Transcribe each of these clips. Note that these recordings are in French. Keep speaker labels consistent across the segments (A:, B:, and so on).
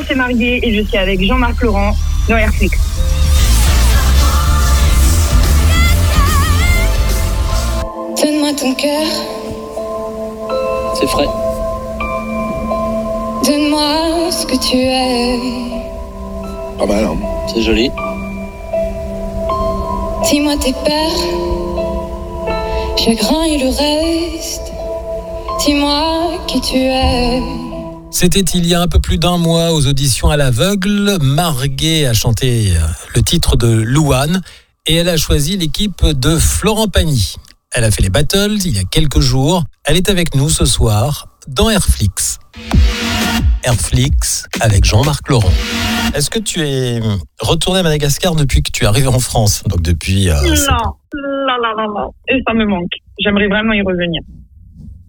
A: Bonjour, c'est Marguerite et je suis avec Jean-Marc Laurent dans Airflix.
B: Donne-moi ton cœur,
C: C'est frais.
B: donne-moi ce que tu es.
D: Pas mal, hein
C: C'est joli.
B: Dis-moi tes peurs, chagrin et le reste. Dis-moi qui tu es.
E: C'était il y a un peu plus d'un mois aux auditions à l'aveugle. Marguet a chanté euh, le titre de Louane et elle a choisi l'équipe de Florent Pagny. Elle a fait les battles il y a quelques jours. Elle est avec nous ce soir dans Airflix. Airflix avec Jean-Marc Laurent. Est-ce que tu es retourné à Madagascar depuis que tu es arrivé en France? Donc depuis... euh,
A: Non, non, non, non, non. Et ça me manque. J'aimerais vraiment y revenir.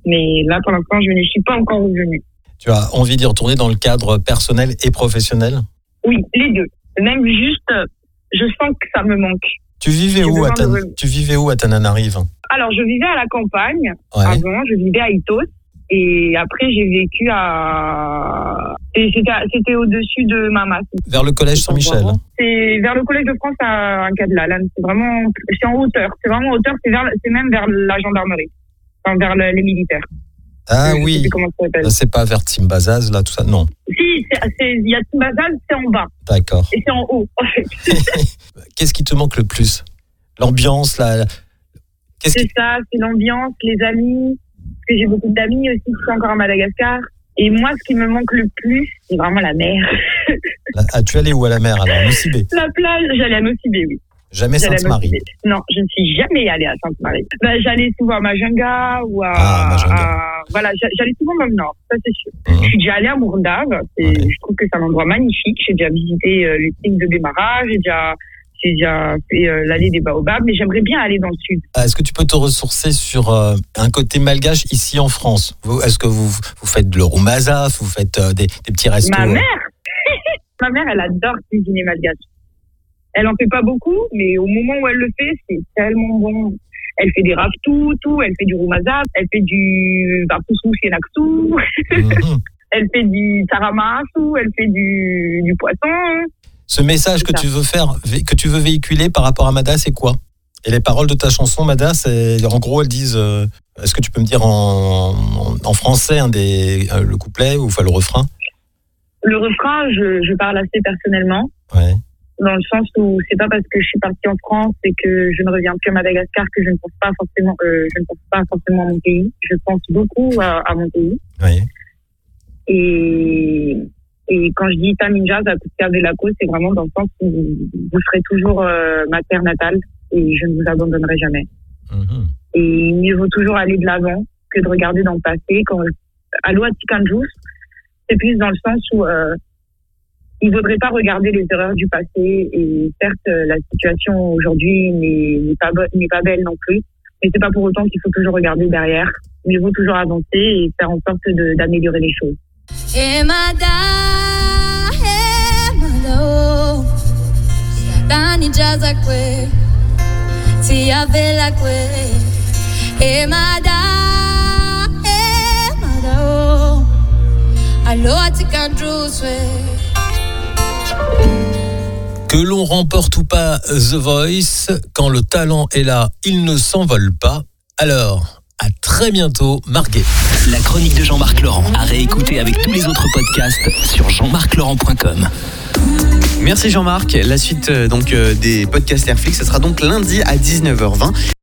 A: Mais là, pour l'instant, je n'y suis pas encore revenue.
E: Tu as envie d'y retourner dans le cadre personnel et professionnel?
A: Oui, les deux. Même juste, je sens que ça me manque.
E: tu vivais, où à
A: besoin de
E: tu vivais où à Tananarive?
A: Alors, je vivais à la campagne
E: Ouais.
A: avant, je vivais à Itos. Et après, j'ai vécu à... et C'était au-dessus de Mamas.
E: Vers le collège Saint-Michel.
A: C'est vers le Collège de France à. Là, c'est vraiment, c'est en hauteur. C'est vraiment en hauteur. C'est vers, même vers la gendarmerie. Enfin, vers le- les militaires.
E: Ah
A: Je
E: oui, c'est pas vers Timbazaz, là, tout ça. Non,
A: Si, il y a Timbazal, c'est en bas.
E: d'accord.
A: Et c'est en haut, en fait.
E: Qu'est-ce qui te manque le plus? L'ambiance, la...
A: C'est
E: qui...
A: ça, c'est l'ambiance, les amis. Parce que j'ai beaucoup d'amis aussi qui sont encore à Madagascar. Et moi, ce qui me manque le plus, c'est vraiment la mer.
E: Ah, tu allais où à la mer alors? Nocibé
A: La plage, j'allais à Nocibé, oui.
E: Jamais Sainte-Marie.
A: Non, je ne suis jamais allée à Sainte-Marie. Ben, j'allais souvent à Majunga ou à,
E: Ah, Majunga.
A: à- voilà, j'a- j'allais souvent même nord, ça c'est sûr.
E: Mhm.
A: Je suis déjà allée à
E: Ouais.
A: je trouve que c'est un endroit magnifique. J'ai déjà visité euh, les signes de démarrage, j'ai déjà, j'ai déjà fait euh, l'allée des baobabs, mais j'aimerais bien aller dans le sud.
E: Ah, Est-ce que tu peux te ressourcer sur euh, un côté malgache ici en France? Est-ce que vous, vous faites le roumazaf, vous faites euh, des, des petits restos
A: Ma mère, ma mère, elle adore cuisiner malgache. Elle en fait pas beaucoup, mais au moment où elle le fait, c'est tellement bon. Elle fait des raftou, tout, elle fait du roumazap, elle fait du vartousou senaksou,
E: mhm.
A: elle fait du taramasu, elle fait du, du poisson.
E: Ce message que
A: ça.
E: tu veux faire, que tu veux véhiculer par rapport à Mada, c'est quoi? Et les paroles de ta chanson, Mada, c'est en gros, elles disent. euh, Est-ce que tu peux me dire en, en, en français un des, euh, le couplet ou enfin le refrain?
A: Le refrain, je, je parle assez personnellement,
E: Ouais.
A: Dans le sens où c'est pas parce que je suis partie en France et que je ne reviens à Madagascar que je ne pense pas forcément, euh, je ne pense pas forcément à mon pays. Je pense beaucoup à, à mon pays.
E: Oui.
A: Et, et quand je dis Tamin Jazz à Coup de Laco, c'est vraiment dans le sens où vous serez toujours euh, ma terre natale et je ne vous abandonnerai jamais.
E: Mhm.
A: Et mieux vaut toujours aller de l'avant que de regarder dans le passé. Quand Tikanjous, c'est plus dans le sens où euh, il vaudrait pas regarder les erreurs du passé. Et certes, euh, la situation aujourd'hui n'est pas, belle non plus. Mais c'est pas pour autant qu'il faut toujours regarder derrière. Mieux vaut toujours avancer et faire en sorte d'améliorer les choses.
E: Que l'on remporte ou pas The Voice, quand le talent est là, il ne s'envole pas. Alors, à très bientôt, Marguet.
C: La chronique de Jean-Marc Laurent à réécouter avec tous les autres podcasts sur jean-marc-laurent.com.
F: Merci Jean-Marc. La suite euh, donc euh, des podcasts Airflix, ce sera donc lundi à 19h20.